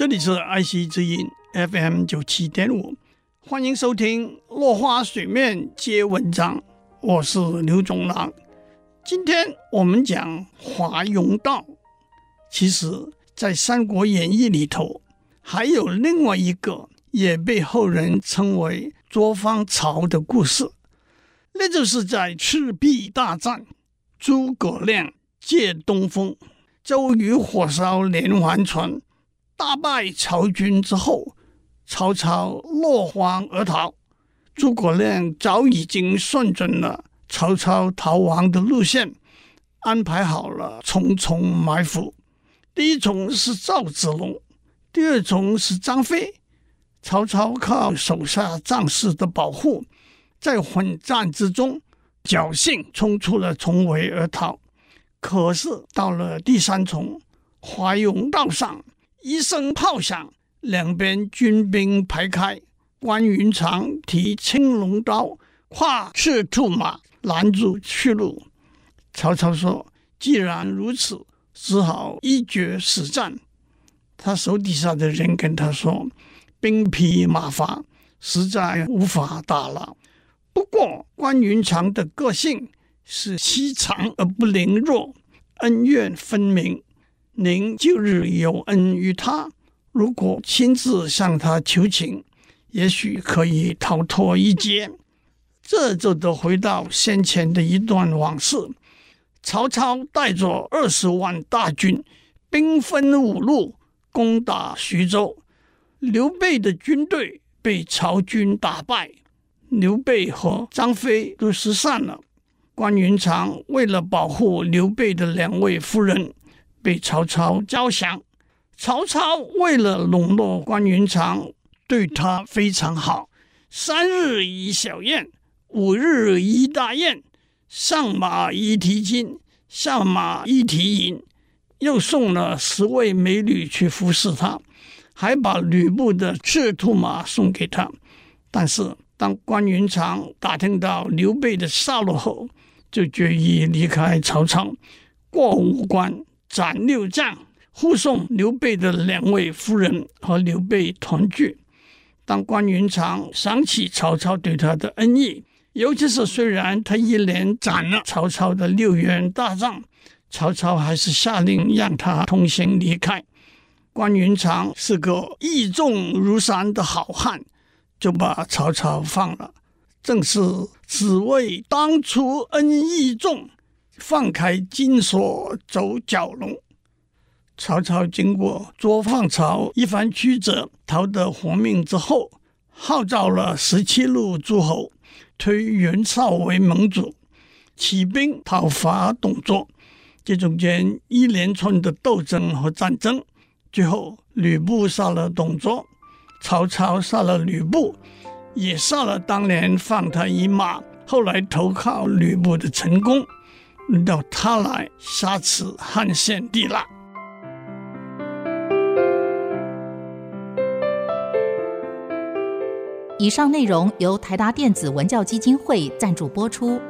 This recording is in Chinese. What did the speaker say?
这里是爱惜之音 FM 九七点五，欢迎收听落花水面皆文章，我是刘总郎。今天我们讲华容道。其实，在《三国演义》里头，还有另外一个也被后人称为捉方曹的故事，那就是在赤壁大战，诸葛亮借东风，周瑜火烧连环船，大败曹军之后，曹操落荒而逃。诸葛亮早已经算准了曹操逃亡的路线，安排好了重重埋伏。第一重是赵子龙，第二重是张飞。曹操靠手下将士的保护，在混战之中侥幸冲出了重围而逃。可是到了第三重华容道上，一声炮响，两边军兵排开，关云长提青龙刀，跨赤兔马拦住去路。曹操说：“既然如此，只好一决死战。”他手底下的人跟他说：“兵疲马乏，实在无法打了。”不过关云长的个性。是欺强而不凌弱，恩怨分明。您旧日有恩于他，如果亲自向他求情，也许可以逃脱一劫。这就得回到先前的一段往事：曹操带着二十万大军，兵分五路攻打徐州，刘备的军队被曹军打败，刘备和张飞都失散了。关云长为了保护刘备的两位夫人，被曹操招降。曹操为了笼络关云长，对他非常好。三日一小宴，五日一大宴，上马一提金，下马一提银，又送了十位美女去服侍他，还把吕布的赤兔马送给他。但是当关云长打听到刘备的下落后，就决意离开曹操，过五关斩六将，护送刘备的两位夫人和刘备团聚。当关云长想起曹操对他的恩义，尤其是虽然他一连斩了曹操的六员大将，曹操还是下令让他通行离开。关云长是个义重如山的好汉，就把曹操放了。正是只为当初恩义重，放开金锁走蛟龙。曹操经过捉放曹一番曲折，逃得活命之后，号召了十七路诸侯，推袁绍为盟主，起兵讨伐董卓。这中间一连串的斗争和战争，最后吕布杀了董卓，曹操杀了吕布。也杀了当年放他一马，后来投靠吕布的陈宫，到他来杀死汉献帝了。以上内容由台达电子文教基金会赞助播出。